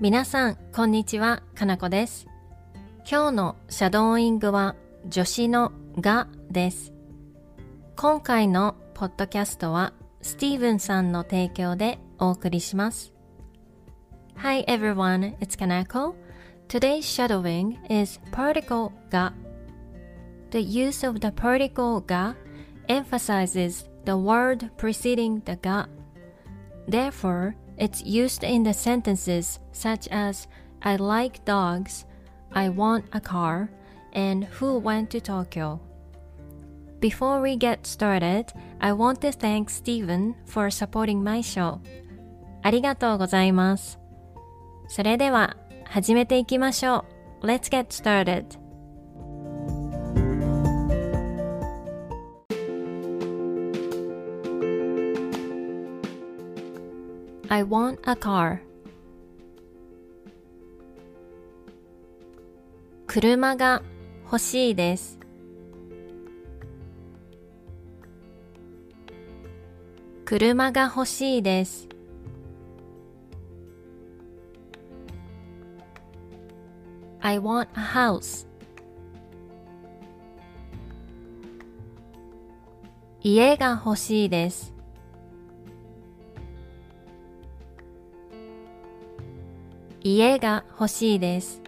皆さん、こんにちは、かなこです。今日のシャドーイングは助詞のがです。今回のポッドキャストはスティーブンさんの提供でお送りします。Hi everyone, it's Kanako. Today's shadowing is particle が The use of the particle が emphasizes the word preceding the が Therefore, it's used in the sentences such as I like dogs, I want a car, and who went to Tokyo. Before we get started, I want to thank Steven for supporting my show. ありがとうございます。それでは始めていきましょう。Let's get started. I want a car. 車が欲しいです。車が欲しいです。I want a house. 家が欲しいです。家が欲しいです。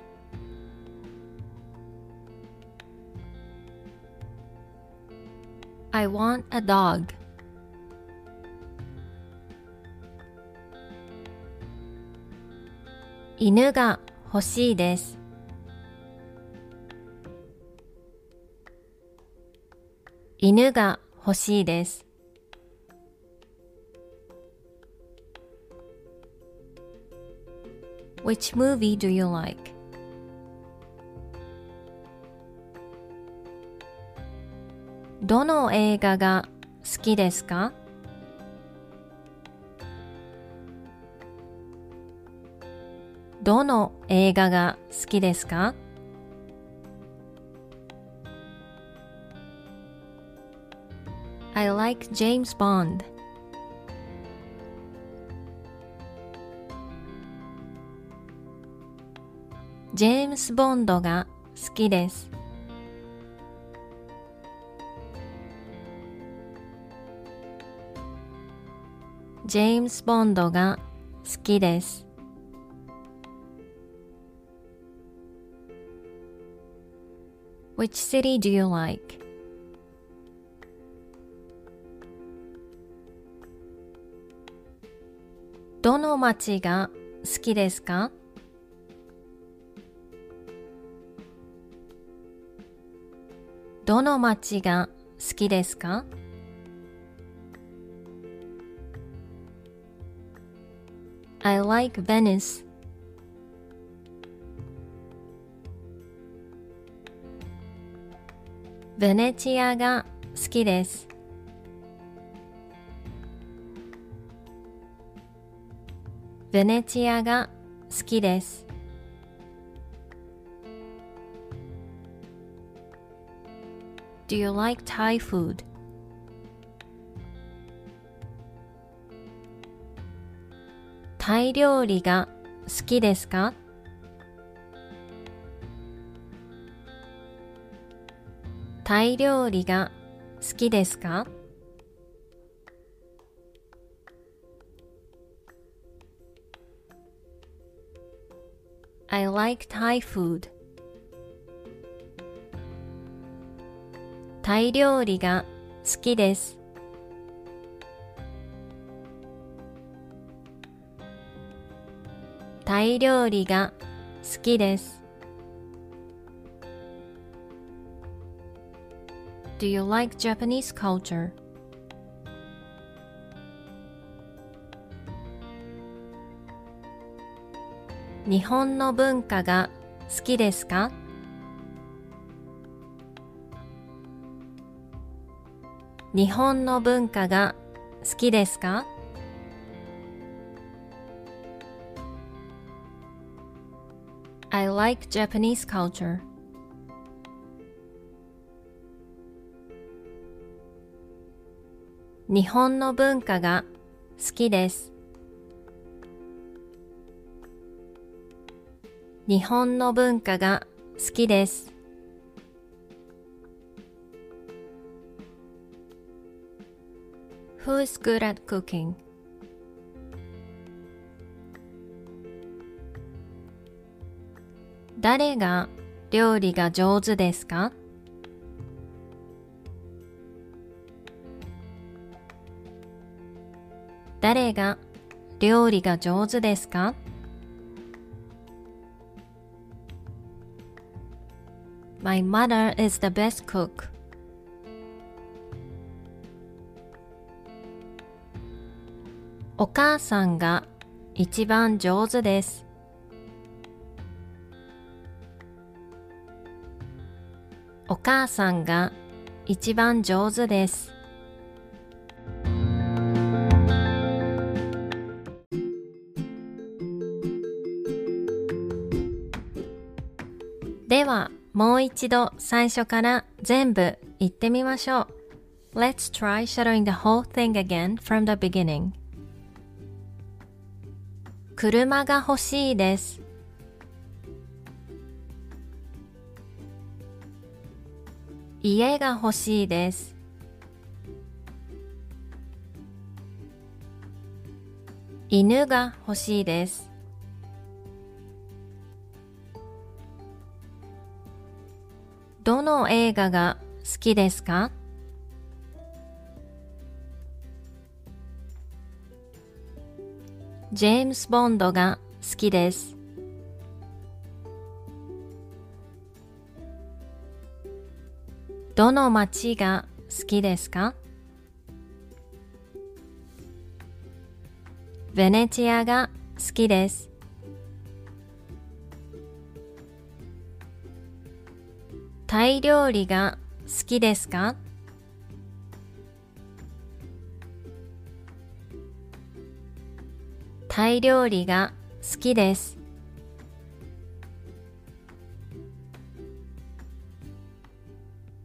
I want a dog. 犬が欲しいです。犬が欲しいです。Which movie do you like? どの映画が好きですかどの映画が好きですか I like James Bond. ジェームス・ボンドが好きです。ジェームス・ボンドが好きです。Which city do you like? どの街が好きですか？どの街が好きですか？I like Venice. ベネチアが好きです。ベネチアが好きです。Do you like Thai food? タイ料理が好きですかタイ料理が好きですか I like Thai food. タイ料理が好きです。タイ料理が好きです。Do you like Japanese culture? 日本の文化が好きですか日本の文化が好きですか？日本の文化が好きです。日本の文化が好きです。Who is good at cooking? 誰が料理が上手ですか誰が料理が上手ですか My mother is the best cook. お母さんが一番上手です。お母さんが一番上手です。ではもう一度最初から全部言ってみましょう。Let's try shadowing the whole thing again from the beginning. 車が欲しいです。家が欲しいです。犬が欲しいです。どの映画が好きですか？ジェームス・ボンドが好きです。どの街が好きですか？ベネチアが好きです。タイ料理が好きですか？タイ料理が好きです。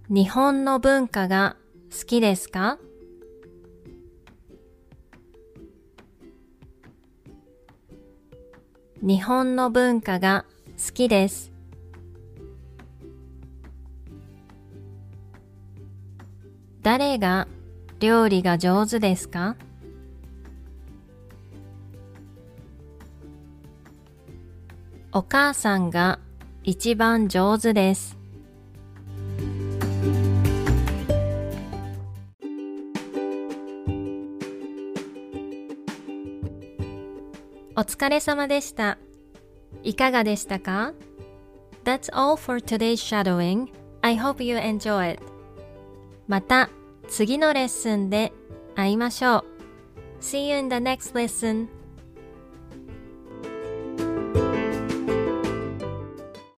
日本の文化が好きですか？日本の文化が好きです。誰が料理が上手ですか？お母さんが一番上手です。お疲れ様でした。いかがでしたか ?That's all for today's shadowing. I hope you enjoy it. また次のレッスンで会いましょう。See you in the next lesson.